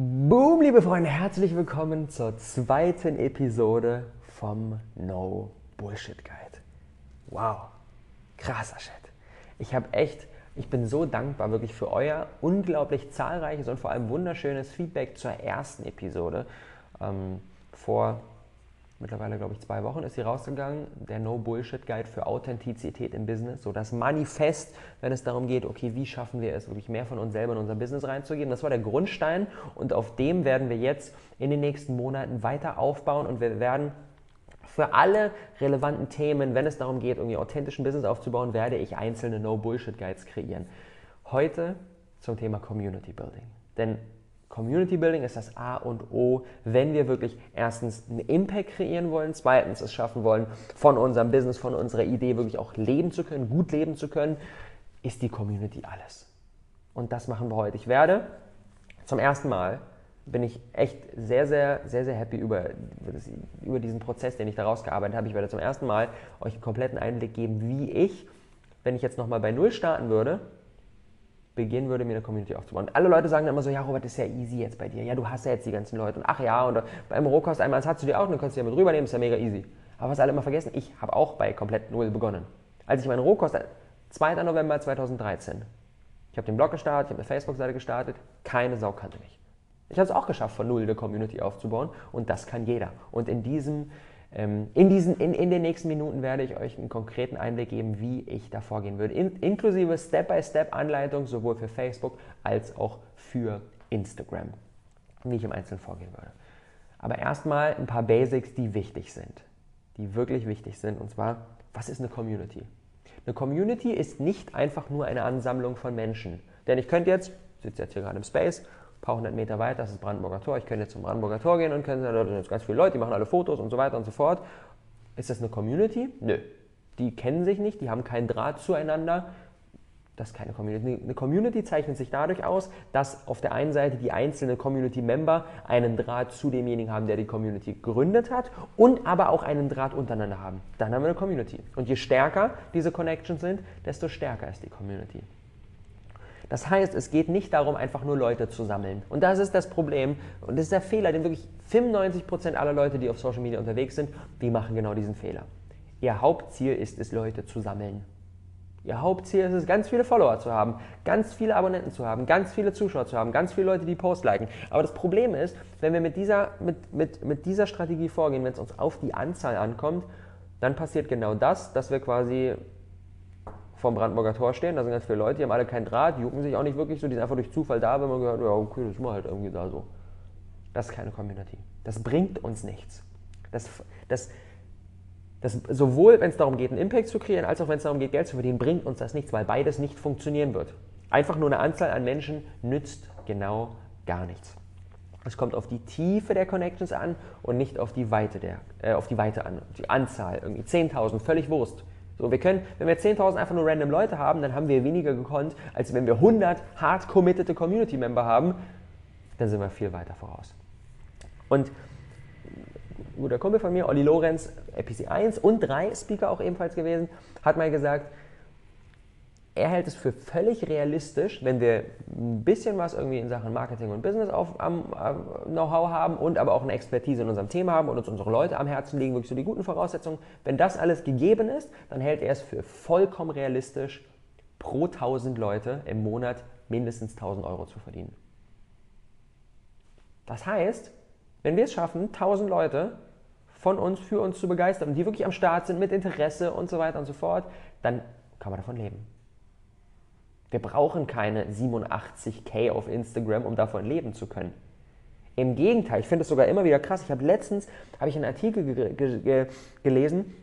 Boom, liebe Freunde, herzlich willkommen zur zweiten Episode vom No Bullshit Guide. Wow, krasser Shit. Ich habe echt, ich bin so dankbar wirklich für euer unglaublich zahlreiches und vor allem wunderschönes Feedback zur ersten Episode. Ähm, vor mittlerweile, glaube ich, zwei Wochen ist sie rausgegangen, der No Bullshit Guide für Authentizität im Business, so das Manifest, wenn es darum geht, okay, wie schaffen wir es, wirklich mehr von uns selber in unser Business reinzugeben. Das war der Grundstein und auf dem werden wir jetzt in den nächsten Monaten weiter aufbauen und wir werden für alle relevanten Themen, wenn es darum geht, irgendwie authentischen Business aufzubauen, werde ich einzelne No Bullshit Guides kreieren. Heute zum Thema Community Building. Denn Community Building ist das A und O, wenn wir wirklich erstens einen Impact kreieren wollen, zweitens es schaffen wollen, von unserem Business, von unserer Idee wirklich auch leben zu können, gut leben zu können, ist die Community alles. Und das machen wir heute. Ich werde zum ersten Mal bin ich echt sehr, sehr, sehr, sehr happy über, über diesen Prozess, den ich daraus gearbeitet habe. Ich werde zum ersten Mal euch einen kompletten Einblick geben, wie ich, wenn ich jetzt nochmal bei Null starten würde, beginnen würde, mir eine Community aufzubauen. Und alle Leute sagen dann immer so, ja Robert, ist ja easy jetzt bei dir. Ja, du hast ja jetzt die ganzen Leute. Und ach ja, und beim Rohkost einmal, das hast du dir auch, und dann kannst du ja mit rübernehmen, ist ja mega easy. Aber was alle immer vergessen, ich habe auch bei komplett Null begonnen. Als ich meinen Rohkost, 2. November 2013, ich habe den Blog gestartet, ich habe eine Facebook-Seite gestartet, keine Sau kannte mich. Ich habe es auch geschafft, von Null eine Community aufzubauen und das kann jeder. Und in diesem in, diesen, in, in den nächsten Minuten werde ich euch einen konkreten Einblick geben, wie ich da vorgehen würde, in, inklusive Step-by-Step-Anleitung sowohl für Facebook als auch für Instagram, wie ich im Einzelnen vorgehen würde. Aber erstmal ein paar Basics, die wichtig sind, die wirklich wichtig sind. Und zwar, was ist eine Community? Eine Community ist nicht einfach nur eine Ansammlung von Menschen. Denn ich könnte jetzt, ich sitze jetzt hier gerade im Space, ein paar hundert Meter weiter, das ist Brandenburger Tor. Ich könnte jetzt zum Brandenburger Tor gehen und können, da sind jetzt ganz viele Leute, die machen alle Fotos und so weiter und so fort. Ist das eine Community? Nö. Die kennen sich nicht, die haben keinen Draht zueinander. Das ist keine Community. Eine Community zeichnet sich dadurch aus, dass auf der einen Seite die einzelnen Community-Member einen Draht zu demjenigen haben, der die Community gegründet hat und aber auch einen Draht untereinander haben. Dann haben wir eine Community. Und je stärker diese Connections sind, desto stärker ist die Community. Das heißt, es geht nicht darum, einfach nur Leute zu sammeln. Und das ist das Problem. Und das ist der Fehler, den wirklich 95% aller Leute, die auf Social Media unterwegs sind, die machen genau diesen Fehler. Ihr Hauptziel ist es, Leute zu sammeln. Ihr Hauptziel ist es, ganz viele Follower zu haben, ganz viele Abonnenten zu haben, ganz viele Zuschauer zu haben, ganz viele Leute, die Post liken. Aber das Problem ist, wenn wir mit dieser, mit, mit, mit dieser Strategie vorgehen, wenn es uns auf die Anzahl ankommt, dann passiert genau das, dass wir quasi vom Brandenburger Tor stehen, da sind ganz viele Leute, die haben alle keinen Draht, jucken sich auch nicht wirklich so, die sind einfach durch Zufall da, wenn man gehört, ja, okay, das ist mal halt irgendwie da so. Das ist keine Community. Das bringt uns nichts. Das, das, das, sowohl wenn es darum geht, einen Impact zu kreieren, als auch wenn es darum geht, Geld zu verdienen, bringt uns das nichts, weil beides nicht funktionieren wird. Einfach nur eine Anzahl an Menschen nützt genau gar nichts. Es kommt auf die Tiefe der Connections an und nicht auf die Weite, der, äh, auf die Weite an. Die Anzahl, irgendwie 10.000, völlig Wurst. So, wir können, wenn wir 10.000 einfach nur random Leute haben, dann haben wir weniger gekonnt, als wenn wir 100 hard committed Community Member haben, dann sind wir viel weiter voraus. Und ein guter Kumpel von mir, Olli Lorenz, EPC 1 und 3 Speaker auch ebenfalls gewesen, hat mal gesagt, er hält es für völlig realistisch, wenn wir ein bisschen was irgendwie in Sachen Marketing und Business auf, am, äh, Know-how haben und aber auch eine Expertise in unserem Thema haben und uns unsere Leute am Herzen legen, wirklich so die guten Voraussetzungen. Wenn das alles gegeben ist, dann hält er es für vollkommen realistisch, pro 1000 Leute im Monat mindestens 1000 Euro zu verdienen. Das heißt, wenn wir es schaffen, 1000 Leute von uns für uns zu begeistern, die wirklich am Start sind mit Interesse und so weiter und so fort, dann kann man davon leben. Wir brauchen keine 87k auf Instagram, um davon leben zu können. Im Gegenteil, ich finde es sogar immer wieder krass. Ich habe letztens habe ich einen Artikel ge ge gelesen,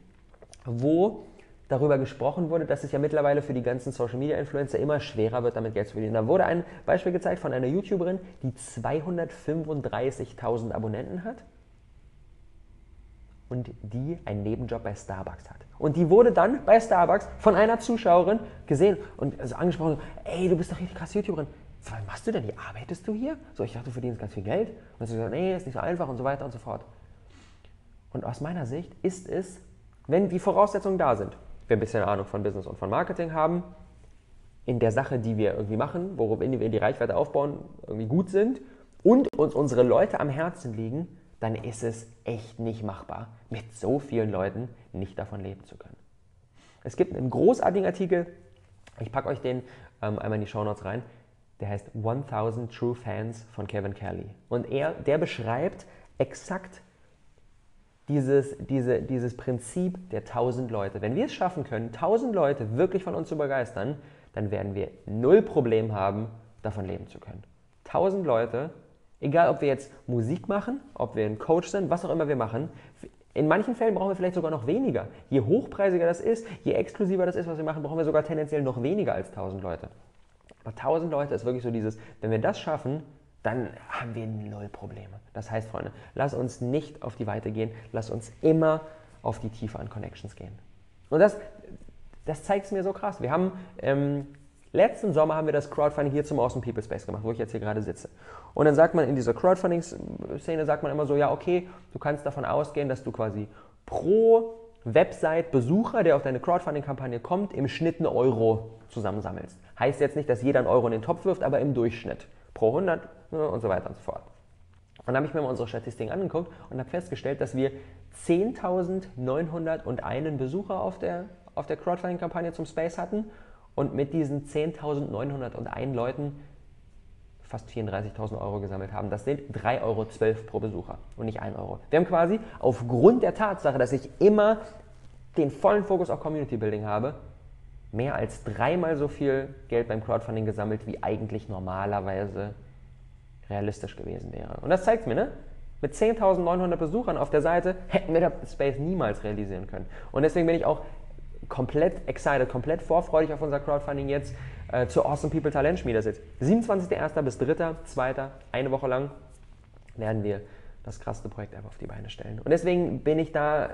wo darüber gesprochen wurde, dass es ja mittlerweile für die ganzen Social Media Influencer immer schwerer wird, damit Geld zu verdienen. Da wurde ein Beispiel gezeigt von einer YouTuberin, die 235.000 Abonnenten hat und die einen Nebenjob bei Starbucks hat. Und die wurde dann bei Starbucks von einer Zuschauerin gesehen und also angesprochen, ey, du bist doch richtig krasse YouTuberin. Was machst du denn? Wie arbeitest du hier? So, ich dachte, du verdienst ganz viel Geld. Und sie gesagt, nee, ist nicht so einfach und so weiter und so fort. Und aus meiner Sicht ist es, wenn die Voraussetzungen da sind, wir ein bisschen Ahnung von Business und von Marketing haben, in der Sache, die wir irgendwie machen, worin wir die Reichweite aufbauen, irgendwie gut sind und uns unsere Leute am Herzen liegen, dann ist es echt nicht machbar, mit so vielen Leuten nicht davon leben zu können. Es gibt einen großartigen Artikel, ich packe euch den ähm, einmal in die Show Notes rein, der heißt 1000 True Fans von Kevin Kelly. Und er, der beschreibt exakt dieses, diese, dieses Prinzip der 1000 Leute. Wenn wir es schaffen können, 1000 Leute wirklich von uns zu begeistern, dann werden wir null Problem haben, davon leben zu können. 1000 Leute, egal ob wir jetzt Musik machen, ob wir ein Coach sind, was auch immer wir machen, in manchen Fällen brauchen wir vielleicht sogar noch weniger. Je hochpreisiger das ist, je exklusiver das ist, was wir machen, brauchen wir sogar tendenziell noch weniger als 1000 Leute. Aber 1000 Leute ist wirklich so dieses, wenn wir das schaffen, dann haben wir null Probleme. Das heißt, Freunde, lass uns nicht auf die Weite gehen, lass uns immer auf die Tiefe an Connections gehen. Und das, das zeigt es mir so krass. Wir haben ähm, letzten Sommer haben wir das Crowdfunding hier zum Awesome People Space gemacht, wo ich jetzt hier gerade sitze. Und dann sagt man in dieser Crowdfunding-Szene, sagt man immer so, ja, okay, du kannst davon ausgehen, dass du quasi pro Website-Besucher, der auf deine Crowdfunding-Kampagne kommt, im Schnitt einen Euro zusammensammelst. Heißt jetzt nicht, dass jeder einen Euro in den Topf wirft, aber im Durchschnitt pro 100 ne, und so weiter und so fort. Und dann habe ich mir mal unsere Statistiken angeguckt und habe festgestellt, dass wir 10.901 Besucher auf der, auf der Crowdfunding-Kampagne zum Space hatten und mit diesen 10.901 Leuten fast 34.000 Euro gesammelt haben. Das sind 3,12 Euro pro Besucher und nicht 1 Euro. Wir haben quasi aufgrund der Tatsache, dass ich immer den vollen Fokus auf Community Building habe, mehr als dreimal so viel Geld beim Crowdfunding gesammelt, wie eigentlich normalerweise realistisch gewesen wäre. Und das zeigt mir, ne? Mit 10.900 Besuchern auf der Seite hätten wir das Space niemals realisieren können. Und deswegen bin ich auch komplett excited, komplett vorfreudig auf unser Crowdfunding jetzt äh, zur Awesome People Talent Schmiede sitzt. 27.01. bis 3.02. eine Woche lang werden wir das krasseste Projekt einfach auf die Beine stellen. Und deswegen bin ich da,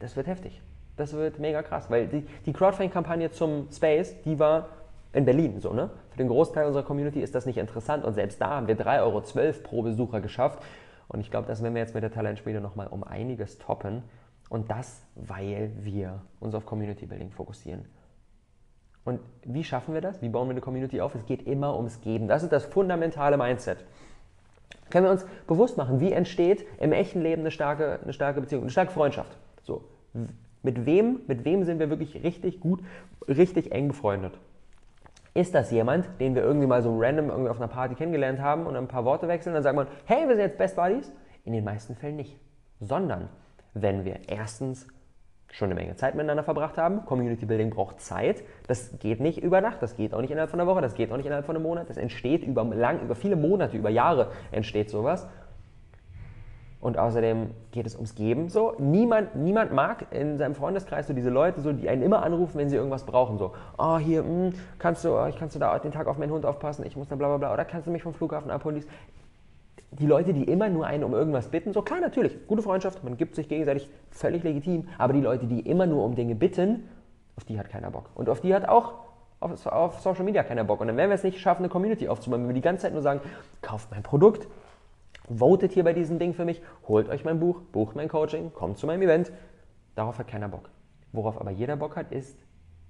das wird heftig. Das wird mega krass, weil die, die Crowdfunding-Kampagne zum Space, die war in Berlin so, ne? Für den Großteil unserer Community ist das nicht interessant und selbst da haben wir 3,12 Euro pro Besucher geschafft. Und ich glaube, das werden wir jetzt mit der Talentspiele nochmal um einiges toppen. Und das, weil wir uns auf Community Building fokussieren. Und wie schaffen wir das? Wie bauen wir eine Community auf? Es geht immer ums Geben. Das ist das fundamentale Mindset. Können wir uns bewusst machen, wie entsteht im echten Leben eine starke, eine starke Beziehung, eine starke Freundschaft? So, mit wem, mit wem sind wir wirklich richtig gut, richtig eng befreundet? Ist das jemand, den wir irgendwie mal so random irgendwie auf einer Party kennengelernt haben und ein paar Worte wechseln, dann sagt man, hey, wir sind jetzt Best Buddies? In den meisten Fällen nicht. Sondern wenn wir erstens schon eine Menge Zeit miteinander verbracht haben. Community Building braucht Zeit. Das geht nicht über Nacht, das geht auch nicht innerhalb von einer Woche, das geht auch nicht innerhalb von einem Monat. Das entsteht über, lang, über viele Monate, über Jahre entsteht sowas. Und außerdem geht es ums Geben. So, niemand, niemand mag in seinem Freundeskreis so diese Leute, so, die einen immer anrufen, wenn sie irgendwas brauchen. So, oh, hier, mh, hm, kannst du, oh, kannst du da den Tag auf meinen Hund aufpassen, ich muss da bla bla bla, oder kannst du mich vom Flughafen abholen? Die Leute, die immer nur einen um irgendwas bitten, so klar, natürlich, gute Freundschaft, man gibt sich gegenseitig völlig legitim, aber die Leute, die immer nur um Dinge bitten, auf die hat keiner Bock. Und auf die hat auch auf, auf Social Media keiner Bock. Und dann werden wir es nicht schaffen, eine Community aufzubauen, wenn wir die ganze Zeit nur sagen, kauft mein Produkt, votet hier bei diesem Ding für mich, holt euch mein Buch, bucht mein Coaching, kommt zu meinem Event. Darauf hat keiner Bock. Worauf aber jeder Bock hat, ist,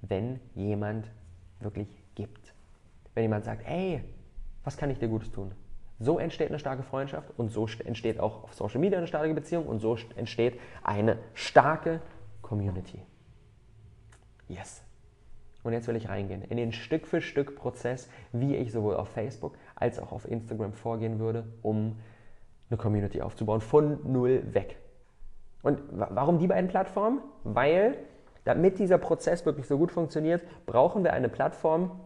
wenn jemand wirklich gibt. Wenn jemand sagt, ey, was kann ich dir Gutes tun? So entsteht eine starke Freundschaft und so entsteht auch auf Social Media eine starke Beziehung und so entsteht eine starke Community. Yes. Und jetzt will ich reingehen in den Stück für Stück Prozess, wie ich sowohl auf Facebook als auch auf Instagram vorgehen würde, um eine Community aufzubauen, von null weg. Und warum die beiden Plattformen? Weil, damit dieser Prozess wirklich so gut funktioniert, brauchen wir eine Plattform,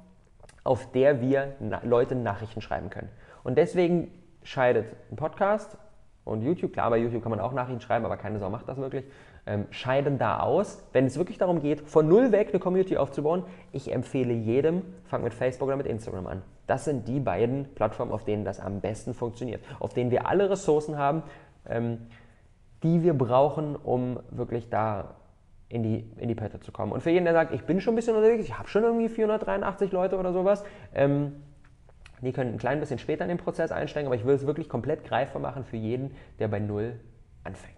auf der wir Leute Nachrichten schreiben können. Und deswegen scheidet ein Podcast und YouTube, klar, bei YouTube kann man auch Nachrichten schreiben, aber keine Sau macht das wirklich, ähm, scheiden da aus, wenn es wirklich darum geht, von null weg eine Community aufzubauen. Ich empfehle jedem, fang mit Facebook oder mit Instagram an. Das sind die beiden Plattformen, auf denen das am besten funktioniert, auf denen wir alle Ressourcen haben, ähm, die wir brauchen, um wirklich da in die, in die Pötte zu kommen. Und für jeden, der sagt, ich bin schon ein bisschen unterwegs, ich habe schon irgendwie 483 Leute oder sowas, ähm, die können ein klein bisschen später in den Prozess einsteigen, aber ich will es wirklich komplett greifbar machen für jeden, der bei Null anfängt.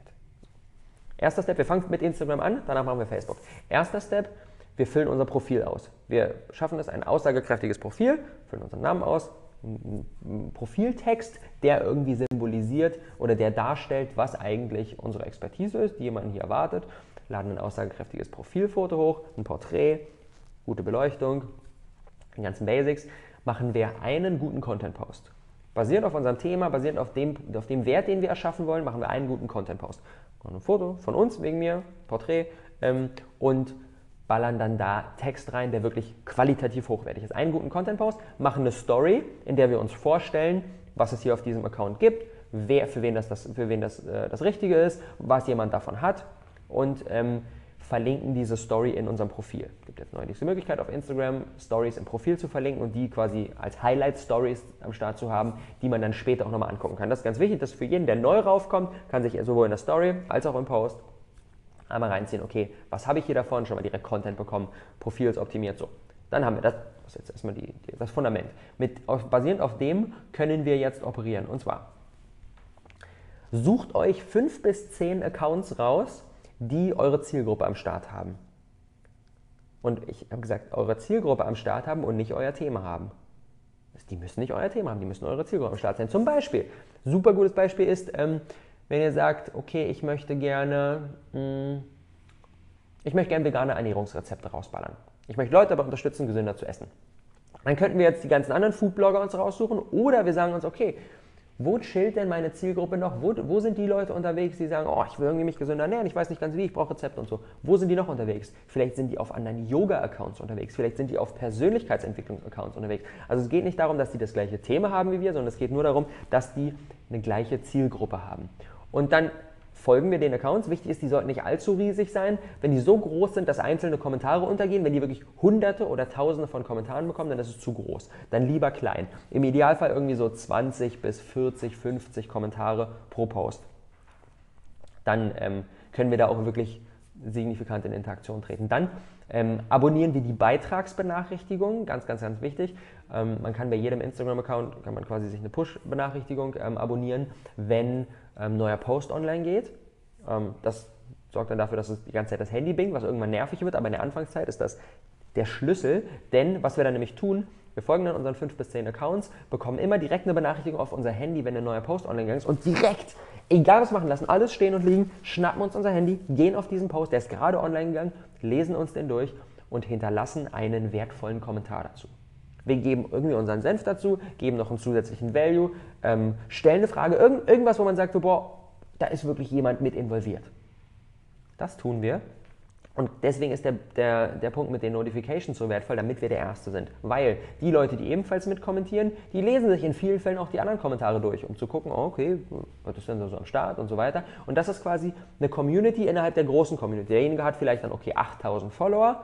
Erster Step, wir fangen mit Instagram an, danach machen wir Facebook. Erster Step, wir füllen unser Profil aus. Wir schaffen es, ein aussagekräftiges Profil, füllen unseren Namen aus, einen Profiltext, der irgendwie symbolisiert oder der darstellt, was eigentlich unsere Expertise ist, die jemanden hier erwartet. Laden ein aussagekräftiges Profilfoto hoch, ein Porträt, gute Beleuchtung, die ganzen Basics, machen wir einen guten Content-Post. Basierend auf unserem Thema, basierend auf dem, auf dem Wert, den wir erschaffen wollen, machen wir einen guten Content-Post. Ein Foto von uns, wegen mir, Porträt ähm, und ballern dann da Text rein, der wirklich qualitativ hochwertig ist. Einen guten Content-Post, machen eine Story, in der wir uns vorstellen, was es hier auf diesem Account gibt, wer, für wen das, das, für wen das, äh, das Richtige ist, was jemand davon hat und ähm, verlinken diese Story in unserem Profil. Es gibt jetzt neulich die Möglichkeit auf Instagram Stories im Profil zu verlinken und die quasi als Highlight-Stories am Start zu haben, die man dann später auch nochmal angucken kann. Das ist ganz wichtig, dass für jeden, der neu raufkommt, kann sich sowohl in der Story als auch im Post einmal reinziehen, okay, was habe ich hier davon, schon mal direkt Content bekommen, Profil ist optimiert, so. Dann haben wir das, das ist jetzt erstmal die, die, das Fundament. Mit, auf, basierend auf dem können wir jetzt operieren. Und zwar, sucht euch fünf bis zehn Accounts raus, die eure Zielgruppe am Start haben. Und ich habe gesagt, eure Zielgruppe am Start haben und nicht euer Thema haben. Die müssen nicht euer Thema haben, die müssen eure Zielgruppe am Start sein. Zum Beispiel, super gutes Beispiel ist, ähm, wenn ihr sagt, okay, ich möchte gerne, mh, hm, ich möchte gerne vegane Ernährungsrezepte rausballern. Ich möchte Leute dabei unterstützen, gesünder zu essen. Dann könnten wir jetzt die ganzen anderen Foodblogger uns raussuchen oder wir sagen uns, okay, wo chillt denn meine Zielgruppe noch? Wo, wo, sind die Leute unterwegs, die sagen, oh, ich will irgendwie mich gesünder ernähren, ich weiß nicht ganz wie, ich brauche Rezepte und so. Wo sind die noch unterwegs? Vielleicht sind die auf anderen Yoga-Accounts unterwegs, vielleicht sind die auf Persönlichkeitsentwicklungs-Accounts unterwegs. Also es geht nicht darum, dass die das gleiche Thema haben wie wir, sondern es geht nur darum, dass die eine gleiche Zielgruppe haben. Und dann folgen wir den Accounts. Wichtig ist, die sollten nicht allzu riesig sein. Wenn die so groß sind, dass einzelne Kommentare untergehen, wenn die wirklich hunderte oder tausende von Kommentaren bekommen, dann ist es zu groß. Dann lieber klein. Im Idealfall irgendwie so 20 bis 40, 50 Kommentare pro Post. Dann ähm, können wir da auch wirklich signifikant in Interaktion treten. Dann ähm, abonnieren wir die Beitragsbenachrichtigungen, ganz, ganz, ganz wichtig. Ähm, man kann bei jedem Instagram-Account, kann man quasi sich eine Push-Benachrichtigung ähm, abonnieren, wenn ähm, neuer Post online geht. Ähm, das sorgt dann dafür, dass es die ganze Zeit das Handy bingt, was irgendwann nervig wird, aber in der Anfangszeit ist das der Schlüssel, denn was wir dann nämlich tun, wir folgen dann unseren 5 bis 10 Accounts, bekommen immer direkt eine Benachrichtigung auf unser Handy, wenn ein neuer Post online gegangen ist und direkt, egal was machen, lassen alles stehen und liegen, schnappen uns unser Handy, gehen auf diesen Post, der ist gerade online gegangen, lesen uns den durch und hinterlassen einen wertvollen Kommentar dazu. Wir geben irgendwie unseren Senf dazu, geben noch einen zusätzlichen Value, ähm, stellen eine Frage, irgend, irgendwas, wo man sagt, so, boah, da ist wirklich jemand mit involviert. Das tun wir. Und deswegen ist der, der, der Punkt mit den Notifications so wertvoll, damit wir der Erste sind. Weil die Leute, die ebenfalls mit kommentieren, die lesen sich in vielen Fällen auch die anderen Kommentare durch, um zu gucken, oh, okay, was ist denn so am Start und so weiter. Und das ist quasi eine Community innerhalb der großen Community. Derjenige hat vielleicht dann, okay, 8000 Follower,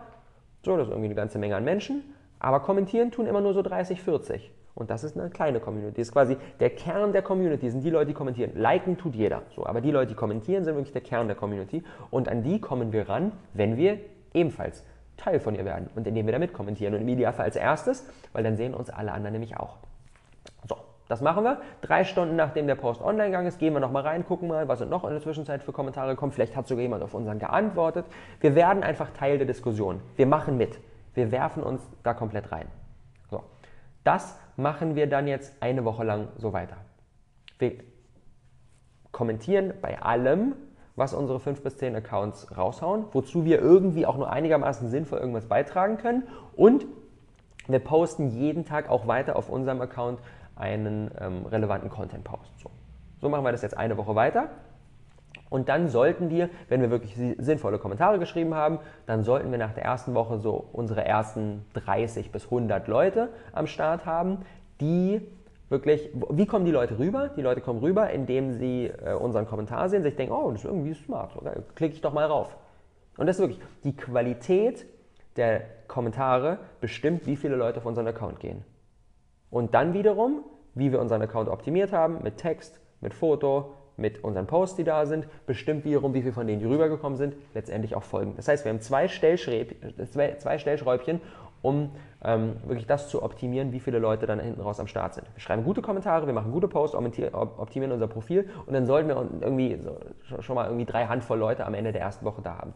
so, das ist irgendwie eine ganze Menge an Menschen, aber kommentieren tun immer nur so 30, 40. Und das ist eine kleine Community. Das ist quasi der Kern der Community, sind die Leute, die kommentieren. Liken tut jeder. So, aber die Leute, die kommentieren, sind wirklich der Kern der Community. Und an die kommen wir ran, wenn wir ebenfalls Teil von ihr werden und indem wir damit kommentieren. Und im Idealfall als erstes, weil dann sehen uns alle anderen nämlich auch. So, das machen wir. Drei Stunden nachdem der Post online gegangen ist, gehen wir nochmal rein, gucken mal, was sind noch in der Zwischenzeit für Kommentare gekommen. Vielleicht hat sogar jemand auf unseren geantwortet. Wir werden einfach Teil der Diskussion. Wir machen mit. Wir werfen uns da komplett rein. So. Das machen wir dann jetzt eine Woche lang so weiter. Wir kommentieren bei allem, was unsere 5 bis 10 Accounts raushauen, wozu wir irgendwie auch nur einigermaßen sinnvoll irgendwas beitragen können. Und wir posten jeden Tag auch weiter auf unserem Account einen ähm, relevanten Content-Post. So. so machen wir das jetzt eine Woche weiter. Und dann sollten wir, wenn wir wirklich sinnvolle Kommentare geschrieben haben, dann sollten wir nach der ersten Woche so unsere ersten 30 bis 100 Leute am Start haben, die wirklich, wie kommen die Leute rüber? Die Leute kommen rüber, indem sie äh, unseren Kommentar sehen, sich denken, oh, das ist irgendwie smart, okay, klicke ich doch mal rauf. Und das ist wirklich, die Qualität der Kommentare bestimmt, wie viele Leute auf unseren Account gehen. Und dann wiederum, wie wir unseren Account optimiert haben, mit Text, mit Foto, mit unseren Posts, die da sind, bestimmt wiederum, wie viele von denen, die rübergekommen sind, letztendlich auch folgen. Das heißt, wir haben zwei, zwei Stellschräubchen, um ähm, wirklich das zu optimieren, wie viele Leute dann hinten raus am Start sind. Wir schreiben gute Kommentare, wir machen gute Posts, optimieren unser Profil und dann sollten wir irgendwie so, schon mal irgendwie drei Handvoll Leute am Ende der ersten Woche da haben.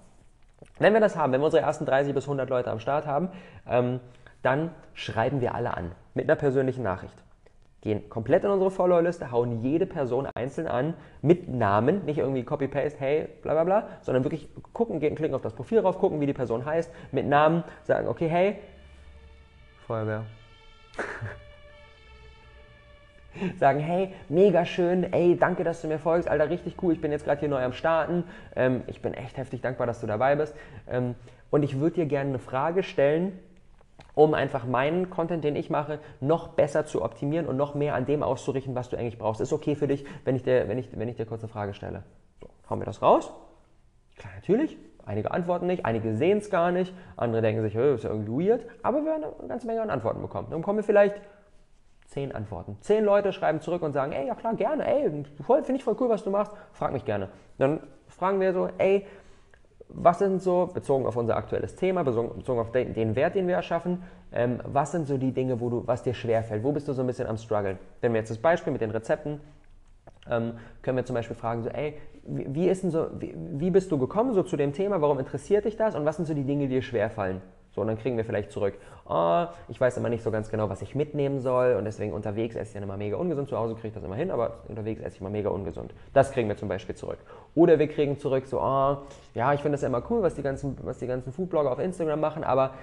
Wenn wir das haben, wenn wir unsere ersten 30 bis 100 Leute am Start haben, ähm, dann schreiben wir alle an mit einer persönlichen Nachricht. Gehen komplett in unsere Followerliste, hauen jede Person einzeln an mit Namen, nicht irgendwie Copy-Paste, hey, bla bla bla, sondern wirklich gucken, gehen, klicken auf das Profil rauf, gucken, wie die Person heißt, mit Namen, sagen, okay, hey, Feuerwehr. sagen, hey, mega schön, ey, danke, dass du mir folgst, Alter, richtig cool, ich bin jetzt gerade hier neu am Starten, ähm, ich bin echt heftig dankbar, dass du dabei bist ähm, und ich würde dir gerne eine Frage stellen, um einfach meinen Content, den ich mache, noch besser zu optimieren und noch mehr an dem auszurichten, was du eigentlich brauchst. Ist okay für dich, wenn ich dir, wenn ich, wenn ich dir kurz eine Frage stelle? So, hauen wir das raus? Klar, natürlich. Einige antworten nicht, einige sehen es gar nicht, andere denken sich, oh, ist ja irgendwie weird, aber wir werden eine ganze Menge an Antworten bekommen. Dann bekommen wir vielleicht zehn Antworten. Zehn Leute schreiben zurück und sagen, ey, ja klar, gerne, ey, finde ich voll cool, was du machst, frag mich gerne. Dann fragen wir so, ey, was sind so, bezogen auf unser aktuelles Thema, bezogen auf den, Wert, den wir erschaffen, ähm, was sind so die Dinge, wo du, was dir schwerfällt? Wo bist du so ein bisschen am struggeln? Wenn wir jetzt das Beispiel mit den Rezepten, ähm, können wir zum Beispiel fragen, so, ey, wie, wie ist denn so, wie, wie, bist du gekommen so zu dem Thema, warum interessiert dich das und was sind so die Dinge, die dir schwerfallen? So, und dann kriegen wir vielleicht zurück, oh, ich weiß immer nicht so ganz genau, was ich mitnehmen soll und deswegen unterwegs esse ich dann immer mega ungesund. Zu Hause kriege ich das immer hin, aber unterwegs esse ich immer mega ungesund. Das kriegen wir zum Beispiel zurück. Oder wir kriegen zurück so, oh, ja, ich finde das ja immer cool, was die ganzen, was die ganzen Foodblogger auf Instagram machen, aber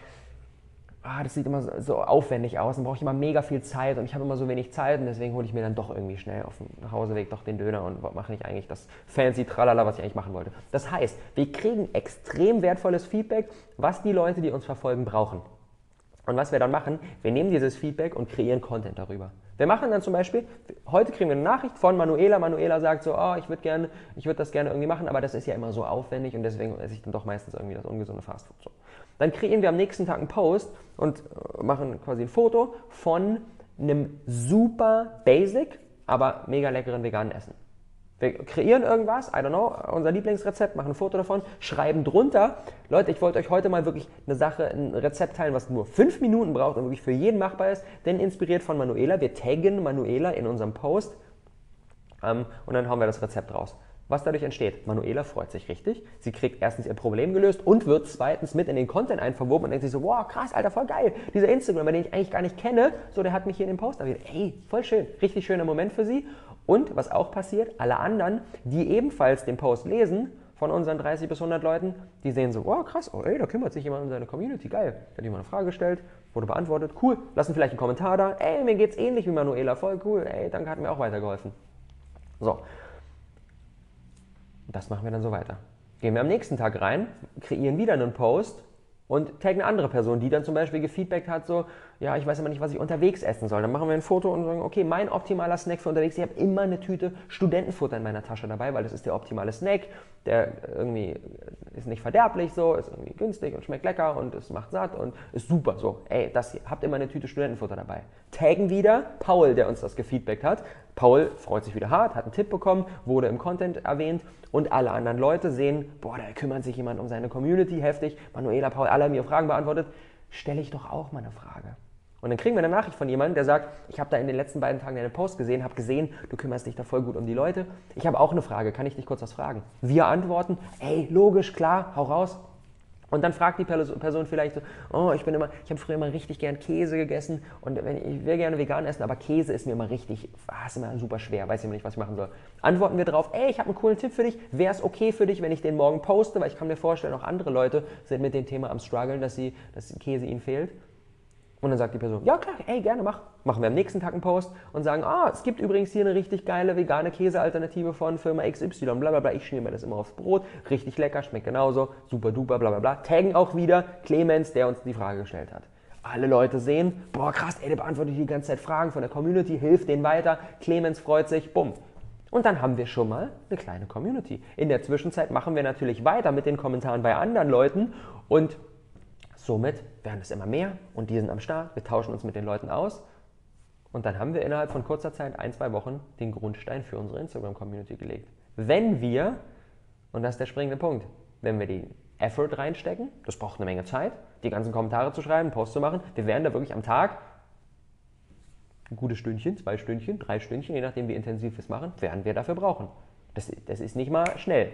ah, das sieht immer so, aufwendig aus, dann brauche ich immer mega viel Zeit und ich habe immer so wenig Zeit und deswegen hole ich mir dann doch irgendwie schnell auf dem Nachhauseweg doch den Döner und mache nicht eigentlich das fancy Tralala, was ich eigentlich machen wollte. Das heißt, wir kriegen extrem wertvolles Feedback, was die Leute, die uns verfolgen, brauchen. Und was wir dann machen, wir nehmen dieses Feedback und kreieren Content darüber. Wir machen dann zum Beispiel, heute kriegen wir eine Nachricht von Manuela. Manuela sagt so, oh, ich würde gerne, ich würde das gerne irgendwie machen, aber das ist ja immer so aufwendig und deswegen esse ich dann doch meistens irgendwie das ungesunde Fastfood. So. Dann kreieren wir am nächsten Tag einen Post und äh, machen quasi ein Foto von einem super basic, aber mega leckeren veganen Essen. Wir kreieren irgendwas, I don't know, unser Lieblingsrezept, machen ein Foto davon, schreiben drunter, Leute, ich wollte euch heute mal wirklich eine Sache, ein Rezept teilen, was nur fünf Minuten braucht und wirklich für jeden machbar ist, denn inspiriert von Manuela. Wir taggen Manuela in unserem Post ähm, und dann hauen wir das Rezept raus. Was dadurch entsteht? Manuela freut sich richtig. Sie kriegt erstens ihr Problem gelöst und wird zweitens mit in den Content einverwoben und denkt sich so, wow, krass, Alter, voll geil. Dieser Instagramer, den ich eigentlich gar nicht kenne, so, der hat mich hier in den Post erwähnt. Ey, voll schön. Richtig schöner Moment für sie. Und was auch passiert, alle anderen, die ebenfalls den Post lesen, von unseren 30 bis 100 Leuten, die sehen so, wow, krass, oh, ey, da kümmert sich jemand um seine Community, geil. Da hat jemand eine Frage gestellt, wurde beantwortet, cool. Lassen vielleicht einen Kommentar da, ey, mir geht's ähnlich wie Manuela, voll cool, ey, danke, hat mir auch weitergeholfen. So, das machen wir dann so weiter. Gehen wir am nächsten Tag rein, kreieren wieder einen Post und taggen eine andere Person, die dann zum Beispiel gefeedbackt hat, so, ja, ich weiß immer nicht, was ich unterwegs essen soll. Dann machen wir ein Foto und sagen, okay, mein optimaler Snack für unterwegs. Ich habe immer eine Tüte Studentenfutter in meiner Tasche dabei, weil das ist der optimale Snack. Der irgendwie ist nicht verderblich so, ist irgendwie günstig und schmeckt lecker und es macht satt und ist super. So, ey, das hier, habt immer eine Tüte Studentenfutter dabei. Taggen wieder Paul, der uns das gefeedbackt hat. Paul freut sich wieder hart, hat einen Tipp bekommen, wurde im Content erwähnt und alle anderen Leute sehen, boah, da kümmert sich jemand um seine Community, heftig. Manuela, Paul, alle haben ihre Fragen beantwortet. Stelle ich doch auch mal eine Frage. Und dann kriegen wir eine Nachricht von jemandem, der sagt, ich habe da in den letzten beiden Tagen deine Post gesehen, habe gesehen, du kümmerst dich da voll gut um die Leute. Ich habe auch eine Frage, kann ich dich kurz was fragen? Wir antworten, ey, logisch, klar, hau raus. Und dann fragt die Person vielleicht so, oh, ich bin immer, ich habe früher immer richtig gern Käse gegessen und wenn, ich will gerne vegan essen, aber Käse ist mir immer richtig, ah, ist immer super schwer, weiß immer nicht, was ich machen soll. Antworten wir drauf, ey, ich habe einen coolen Tipp für dich, wäre es okay für dich, wenn ich den morgen poste, weil ich kann mir vorstellen, auch andere Leute sind mit dem Thema am struggeln, dass, sie, dass Käse ihnen fehlt. Und dann sagt die Person, ja klar, ey, gerne, mach. Machen wir am nächsten Tag einen Post und sagen, ah, es gibt übrigens hier eine richtig geile vegane Käsealternative von Firma XY, bla bla bla. Ich schmier mir das immer aufs Brot, richtig lecker, schmeckt genauso, super duper, bla bla bla. Taggen auch wieder Clemens, der uns die Frage gestellt hat. Alle Leute sehen, boah krass, ey, der beantwortet die ganze Zeit Fragen von der Community, hilft denen weiter, Clemens freut sich, bumm. Und dann haben wir schon mal eine kleine Community. In der Zwischenzeit machen wir natürlich weiter mit den Kommentaren bei anderen Leuten und Somit werden es immer mehr und die sind am Start. Wir tauschen uns mit den Leuten aus. Und dann haben wir innerhalb von kurzer Zeit, ein, zwei Wochen, den Grundstein für unsere Instagram-Community gelegt. Wenn wir, und das ist der springende Punkt, wenn wir die Effort reinstecken, das braucht eine Menge Zeit, die ganzen Kommentare zu schreiben, Post zu machen, wir werden da wirklich am Tag ein gutes Stündchen, zwei Stündchen, drei Stündchen, je nachdem wie intensiv wir es machen, werden wir dafür brauchen. Das, das ist nicht mal schnell.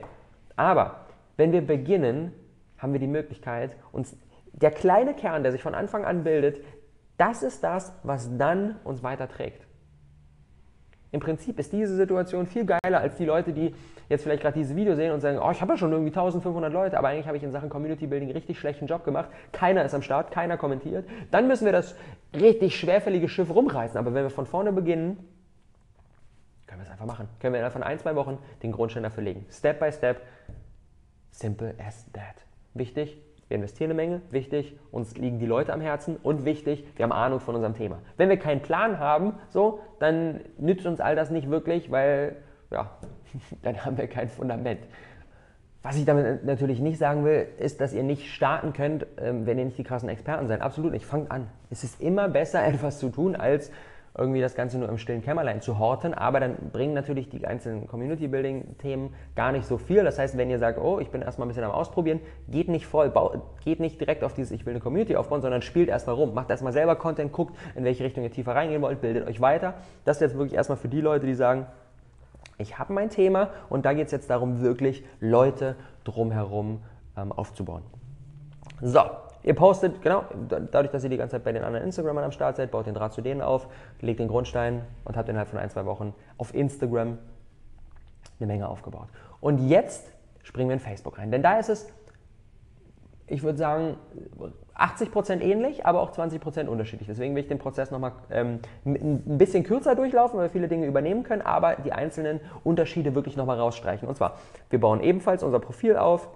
Aber wenn wir beginnen, haben wir die Möglichkeit, uns der kleine Kern, der sich von Anfang an bildet, das ist das, was dann uns weiterträgt. Im Prinzip ist diese Situation viel geiler als die Leute, die jetzt vielleicht gerade dieses Video sehen und sagen, oh, ich habe ja schon irgendwie 1500 Leute, aber eigentlich habe ich in Sachen Community Building richtig schlechten Job gemacht. Keiner ist am Start, keiner kommentiert. Dann müssen wir das richtig schwerfällige Schiff rumreißen. Aber wenn wir von vorne beginnen, können wir es einfach machen. Können wir innerhalb von ein, zwei Wochen den Grundstein dafür legen. Step by step. Simple as that. Wichtig, wir investieren eine Menge, wichtig, uns liegen die Leute am Herzen und wichtig, wir haben Ahnung von unserem Thema. Wenn wir keinen Plan haben, so, dann nützt uns all das nicht wirklich, weil, ja, dann haben wir kein Fundament. Was ich damit natürlich nicht sagen will, ist, dass ihr nicht starten könnt, ähm, wenn ihr nicht die krassen Experten seid. Absolut nicht. Fangt an. Es ist immer besser, etwas zu tun, als irgendwie das Ganze nur im stillen Kämmerlein zu horten, aber dann bringen natürlich die einzelnen Community-Building-Themen gar nicht so viel. Das heißt, wenn ihr sagt, oh, ich bin erstmal ein bisschen am Ausprobieren, geht nicht voll, geht nicht direkt auf dieses, ich will eine Community aufbauen, sondern spielt erstmal rum, macht erstmal selber Content, guckt, in welche Richtung ihr tiefer reingehen wollt, bildet euch weiter. Das ist jetzt wirklich erstmal für die Leute, die sagen, ich habe mein Thema und da geht es jetzt darum, wirklich Leute drumherum ähm, aufzubauen. So, Ihr postet, genau, dadurch, dass ihr die ganze Zeit bei den anderen Instagramern am Start seid, baut den Draht zu denen auf, legt den Grundstein und habt innerhalb von ein, zwei Wochen auf Instagram eine Menge aufgebaut. Und jetzt springen wir in Facebook rein, denn da ist es, ich würde sagen, 80% ähnlich, aber auch 20% unterschiedlich. Deswegen will ich den Prozess nochmal ähm, ein bisschen kürzer durchlaufen, weil wir viele Dinge übernehmen können, aber die einzelnen Unterschiede wirklich nochmal rausstreichen. Und zwar, wir bauen ebenfalls unser Profil auf,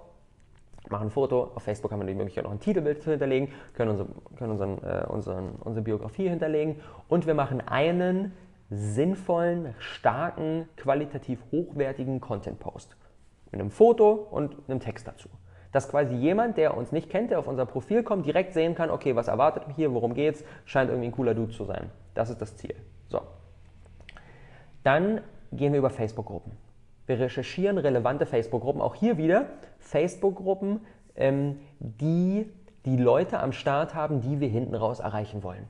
machen ein Foto. Auf Facebook haben wir die Möglichkeit, noch ein Titelbild zu hinterlegen, können, unsere, können unseren, äh, unseren, unsere Biografie hinterlegen und wir machen einen sinnvollen, starken, qualitativ hochwertigen Content-Post. Mit einem Foto und einem Text dazu. Dass quasi jemand, der uns nicht kennt, der auf unser Profil kommt, direkt sehen kann, okay, was erwartet mich hier, worum geht's, scheint irgendwie ein cooler Dude zu sein. Das ist das Ziel. So. Dann gehen wir über Facebook-Gruppen. Wir recherchieren relevante Facebook-Gruppen. Auch hier wieder Facebook-Gruppen, ähm, die die Leute am Start haben, die wir hinten raus erreichen wollen.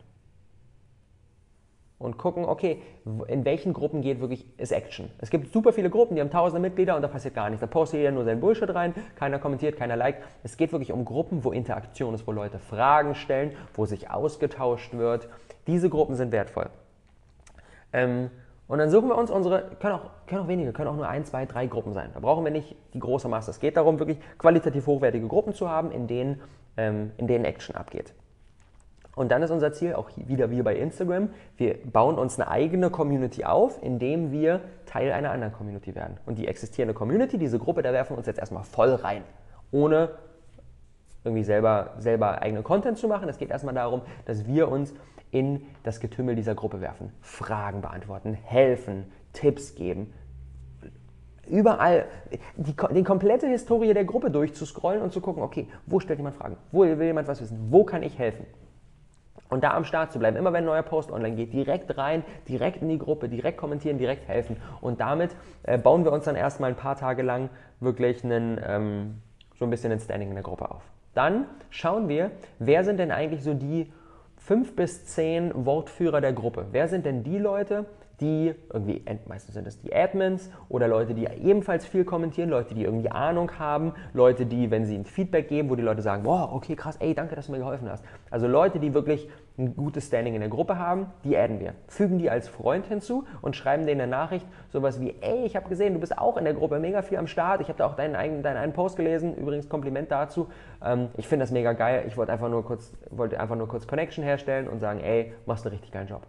Und gucken, okay, in welchen Gruppen geht wirklich ist Action. Es gibt super viele Gruppen, die haben tausende Mitglieder und da passiert gar nichts. Da postet jeder nur sein Bullshit rein, keiner kommentiert, keiner liked. Es geht wirklich um Gruppen, wo Interaktion ist, wo Leute Fragen stellen, wo sich ausgetauscht wird. Diese Gruppen sind wertvoll. Ähm, und dann suchen wir uns unsere, können auch, können auch wenige, können auch nur ein, zwei, drei Gruppen sein. Da brauchen wir nicht die große Masse. Es geht darum, wirklich qualitativ hochwertige Gruppen zu haben, in denen, ähm, in denen Action abgeht. Und dann ist unser Ziel, auch wieder wie bei Instagram, wir bauen uns eine eigene Community auf, indem wir Teil einer anderen Community werden. Und die existierende Community, diese Gruppe, da werfen wir uns jetzt erstmal voll rein, ohne irgendwie selber, selber eigenen Content zu machen. Es geht erstmal darum, dass wir uns in das Getümmel dieser Gruppe werfen, Fragen beantworten, helfen, Tipps geben. Überall die, die komplette Historie der Gruppe durchzuscrollen und zu gucken, okay, wo stellt jemand Fragen? Wo will jemand was wissen? Wo kann ich helfen? Und da am Start zu bleiben, immer wenn ein neuer Post online geht, direkt rein, direkt in die Gruppe, direkt kommentieren, direkt helfen. Und damit äh, bauen wir uns dann erstmal ein paar Tage lang wirklich einen, ähm, so ein bisschen ein Standing in der Gruppe auf. Dann schauen wir, wer sind denn eigentlich so die fünf bis zehn Wortführer der Gruppe. Wer sind denn die Leute, die irgendwie, meistens sind es die Admins oder Leute, die ebenfalls viel kommentieren, Leute, die irgendwie Ahnung haben, Leute, die, wenn sie ein Feedback geben, wo die Leute sagen, wow, okay, krass, ey, danke, dass du mir geholfen hast. Also Leute, die wirklich ein gutes Standing in der Gruppe haben, die adden wir. Fügen die als Freund hinzu und schreiben denen eine Nachricht, sowas wie, ey, ich habe gesehen, du bist auch in der Gruppe, mega viel am Start, ich habe da auch deinen, eigenen, deinen einen Post gelesen, übrigens Kompliment dazu. Ähm, ich finde das mega geil, ich wollte einfach, nur kurz, einfach nur kurz Connection herstellen und sagen, ey, machst einen richtig geilen Job.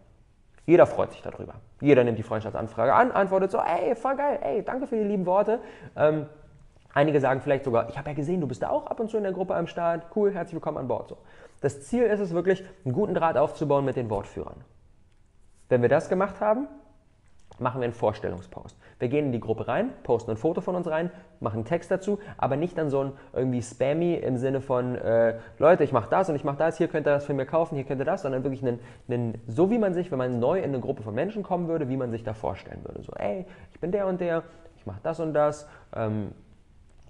Jeder freut sich darüber. Jeder nimmt die Freundschaftsanfrage an, antwortet so, ey, voll geil, ey, danke für die lieben Worte. Ähm, einige sagen vielleicht sogar, ich habe ja gesehen, du bist da auch ab und zu in der Gruppe am Start, cool, herzlich willkommen an Bord. So. Das Ziel ist es wirklich, einen guten Draht aufzubauen mit den Wortführern. Wenn wir das gemacht haben, machen wir einen Vorstellungspost. Wir gehen in die Gruppe rein, posten ein Foto von uns rein, machen einen Text dazu, aber nicht dann so ein irgendwie spammy im Sinne von, äh, Leute, ich mache das und ich mache das, hier könnt ihr das für mir kaufen, hier könnt ihr das, sondern wirklich einen, einen, so wie man sich, wenn man neu in eine Gruppe von Menschen kommen würde, wie man sich da vorstellen würde. So, ey, ich bin der und der, ich mache das und das, ähm,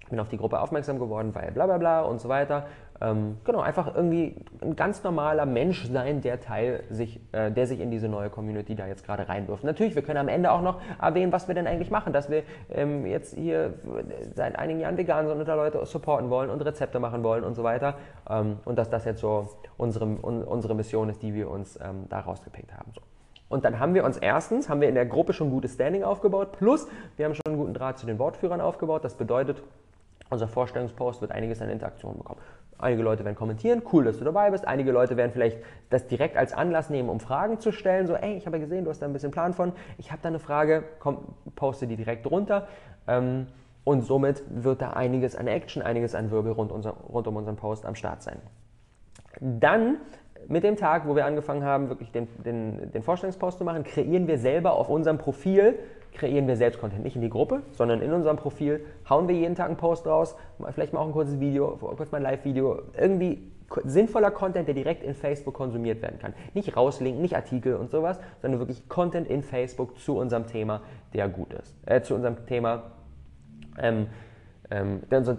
bin auf die Gruppe aufmerksam geworden, weil bla bla bla und so weiter. Ähm, genau, einfach irgendwie ein ganz normaler Mensch sein, der Teil sich, äh, der sich in diese neue Community da jetzt gerade reinwirft. Natürlich, wir können am Ende auch noch erwähnen, was wir denn eigentlich machen, dass wir ähm, jetzt hier seit einigen Jahren vegan sind und da Leute supporten wollen und Rezepte machen wollen und so weiter. Ähm, und dass das jetzt so unsere, un, unsere Mission ist, die wir uns ähm, da rausgepickt haben. So. Und dann haben wir uns erstens, haben wir in der Gruppe schon gutes Standing aufgebaut, plus wir haben schon einen guten Draht zu den Wortführern aufgebaut. Das bedeutet, unser Vorstellungspost wird einiges an Interaktion bekommen. Einige Leute werden kommentieren, cool, dass du dabei bist. Einige Leute werden vielleicht das direkt als Anlass nehmen, um Fragen zu stellen. So, ey, ich habe ja gesehen, du hast da ein bisschen Plan von. Ich habe da eine Frage, komm, poste die direkt runter. Ähm, und somit wird da einiges an Action, einiges an Wirbel rund, unser, rund um unseren Post am Start sein. Dann mit dem Tag, wo wir angefangen haben, wirklich den, den, den Vorstellungspost zu machen, kreieren wir selber auf unserem Profil, kreieren wir selbst Content. Nicht in die Gruppe, sondern in unserem Profil hauen wir jeden Tag einen Post raus, vielleicht mal auch ein kurzes Video, kurz mal ein Live-Video, irgendwie sinnvoller Content, der direkt in Facebook konsumiert werden kann. Nicht rauslinken, nicht Artikel und sowas, sondern wirklich Content in Facebook zu unserem Thema, der gut ist. Äh, zu unserem Thema, ähm, ähm, der,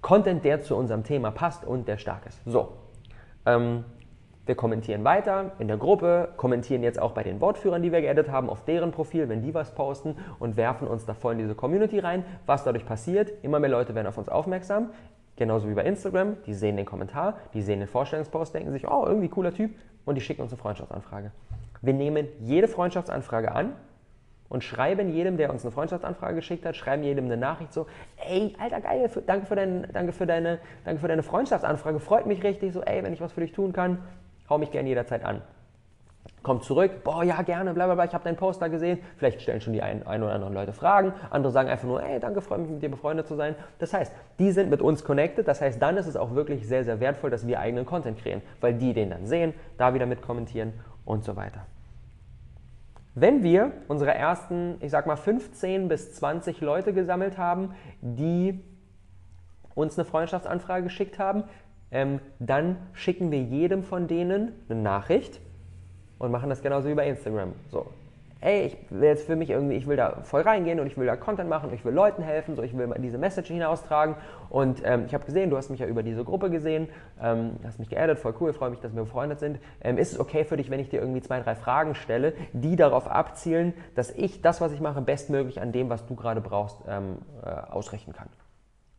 Content, der zu unserem Thema passt und der stark ist. So. Ähm, wir kommentieren weiter in der Gruppe, kommentieren jetzt auch bei den Wortführern, die wir geaddet haben, auf deren Profil, wenn die was posten und werfen uns da voll in diese Community rein. Was dadurch passiert, immer mehr Leute werden auf uns aufmerksam, genauso wie bei Instagram. Die sehen den Kommentar, die sehen den Vorstellungspost, denken sich, oh, irgendwie cooler Typ und die schicken uns eine Freundschaftsanfrage. Wir nehmen jede Freundschaftsanfrage an und schreiben jedem, der uns eine Freundschaftsanfrage geschickt hat, schreiben jedem eine Nachricht so, ey, alter geil, danke für, dein, danke, für deine, danke für deine Freundschaftsanfrage, freut mich richtig, so, ey, wenn ich was für dich tun kann, hau mich gerne jederzeit an. Kommt zurück, boah, ja, gerne, bla bla bla, ich habe deinen Poster gesehen. Vielleicht stellen schon die ein, ein oder anderen Leute Fragen. Andere sagen einfach nur, ey, danke, freue mich, mit dir befreundet zu sein. Das heißt, die sind mit uns connected. Das heißt, dann ist es auch wirklich sehr, sehr wertvoll, dass wir eigenen Content kreieren, weil die den dann sehen, da wieder mit kommentieren und so weiter. Wenn wir unsere ersten, ich sag mal, 15 bis 20 Leute gesammelt haben, die uns eine Freundschaftsanfrage geschickt haben, ähm, dann schicken wir jedem von denen eine Nachricht und machen das genauso wie bei Instagram. So, ey, ich will jetzt für mich irgendwie, ich will da voll reingehen und ich will da Content machen und ich will Leuten helfen, so ich will diese Message hinaustragen und ähm, ich habe gesehen, du hast mich ja über diese Gruppe gesehen, ähm, hast mich geaddet, voll cool, freue mich, dass wir befreundet sind. Ähm, ist es okay für dich, wenn ich dir irgendwie zwei, drei Fragen stelle, die darauf abzielen, dass ich das, was ich mache, bestmöglich an dem, was du gerade brauchst, ähm, äh, ausrichten kann?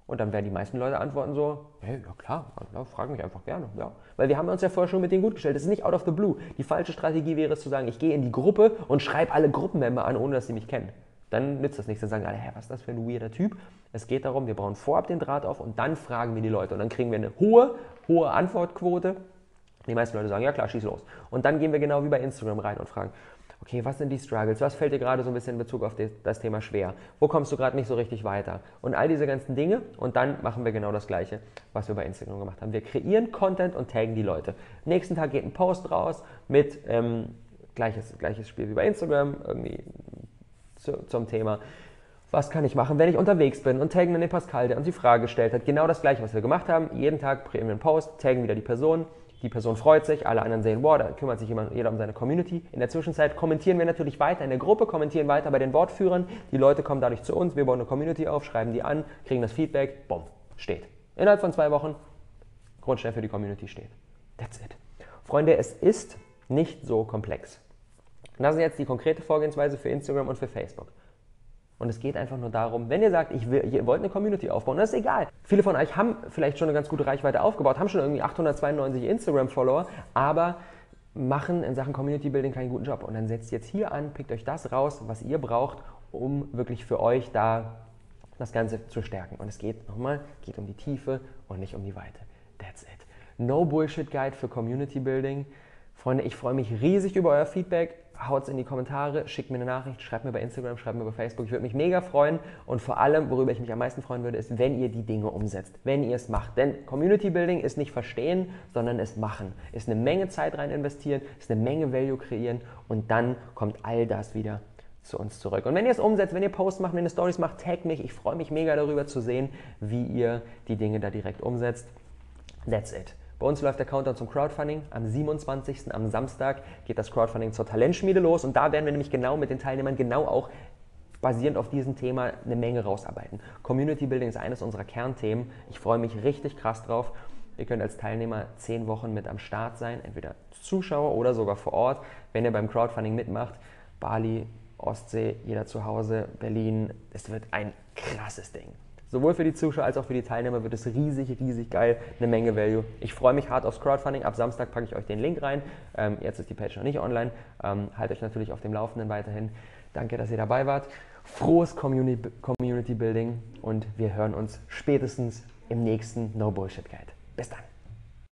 Und dann werden die meisten Leute antworten so, hey, ja klar, ja, frag mich einfach gerne. Ja. Weil wir haben uns ja vorher schon mit denen gut gestellt. Das ist nicht out of the blue. Die falsche Strategie wäre es zu sagen, ich gehe in die Gruppe und schreibe alle Gruppenmember an, ohne dass sie mich kennen. Dann nützt das nichts. Dann sagen alle, hä, was ist das für ein weirder Typ? Es geht darum, wir bauen vorab den Draht auf und dann fragen wir die Leute. Und dann kriegen wir eine hohe, hohe Antwortquote. Die meisten Leute sagen, ja klar, schieß los. Und dann gehen wir genau wie bei Instagram rein und fragen, okay, was sind die Struggles? Was fällt dir gerade so ein bisschen in Bezug auf das Thema schwer? Wo kommst du gerade nicht so richtig weiter? Und all diese ganzen Dinge und dann machen wir genau das Gleiche, was wir bei Instagram gemacht haben. Wir kreieren Content und taggen die Leute. Nächsten Tag geht ein Post raus mit ähm, gleiches, gleiches Spiel wie bei Instagram, irgendwie zu, zum Thema. Was kann ich machen, wenn ich unterwegs bin und taggen dann den Pascal, der uns die Frage gestellt hat. Genau das gleiche, was wir gemacht haben. Jeden Tag einen Post, taggen wieder die Person, die Person freut sich, alle anderen sehen, wow, da kümmert sich jeder um seine Community. In der Zwischenzeit kommentieren wir natürlich weiter in der Gruppe, kommentieren weiter bei den Wortführern. Die Leute kommen dadurch zu uns, wir bauen eine Community auf, schreiben die an, kriegen das Feedback, bumm, steht. Innerhalb von zwei Wochen Grundstein für die Community steht. That's it. Freunde, es ist nicht so komplex. das ist jetzt die konkrete Vorgehensweise für Instagram und für Facebook. Und es geht einfach nur darum, wenn ihr sagt, ich will, ihr wollt eine Community aufbauen, das ist egal. Viele von euch haben vielleicht schon eine ganz gute Reichweite aufgebaut, haben schon irgendwie 892 Instagram-Follower, aber machen in Sachen Community Building keinen guten Job. Und dann setzt jetzt hier an, pickt euch das raus, was ihr braucht, um wirklich für euch da das Ganze zu stärken. Und es geht nochmal, geht um die Tiefe und nicht um die Weite. That's it. No Bullshit Guide für Community Building. Freunde, ich freue mich riesig über euer Feedback. Haut es in die Kommentare, schickt mir eine Nachricht, schreibt mir bei Instagram, schreibt mir bei Facebook. Ich würde mich mega freuen. Und vor allem, worüber ich mich am meisten freuen würde, ist, wenn ihr die Dinge umsetzt, wenn ihr es macht. Denn Community Building ist nicht verstehen, sondern es machen. Ist eine Menge Zeit rein investieren, ist eine Menge Value kreieren und dann kommt all das wieder zu uns zurück. Und wenn ihr es umsetzt, wenn ihr Posts macht, wenn ihr Stories macht, tag mich. Ich freue mich mega darüber zu sehen, wie ihr die Dinge da direkt umsetzt. That's it. Bei uns läuft der Countdown zum Crowdfunding. Am 27. am Samstag geht das Crowdfunding zur Talentschmiede los und da werden wir nämlich genau mit den Teilnehmern genau auch basierend auf diesem Thema eine Menge rausarbeiten. Community Building ist eines unserer Kernthemen. Ich freue mich richtig krass drauf. Ihr könnt als Teilnehmer zehn Wochen mit am Start sein, entweder Zuschauer oder sogar vor Ort, wenn ihr beim Crowdfunding mitmacht. Bali, Ostsee, jeder zu Hause, Berlin. Es wird ein krasses Ding. Sowohl für die Zuschauer als auch für die Teilnehmer wird es riesig, riesig geil, eine Menge Value. Ich freue mich hart aufs Crowdfunding. Ab Samstag packe ich euch den Link rein. Ähm, jetzt ist die Page noch nicht online. Ähm, haltet euch natürlich auf dem Laufenden weiterhin. Danke, dass ihr dabei wart. Frohes Community, Community Building und wir hören uns spätestens im nächsten No Bullshit Guide. Bis dann.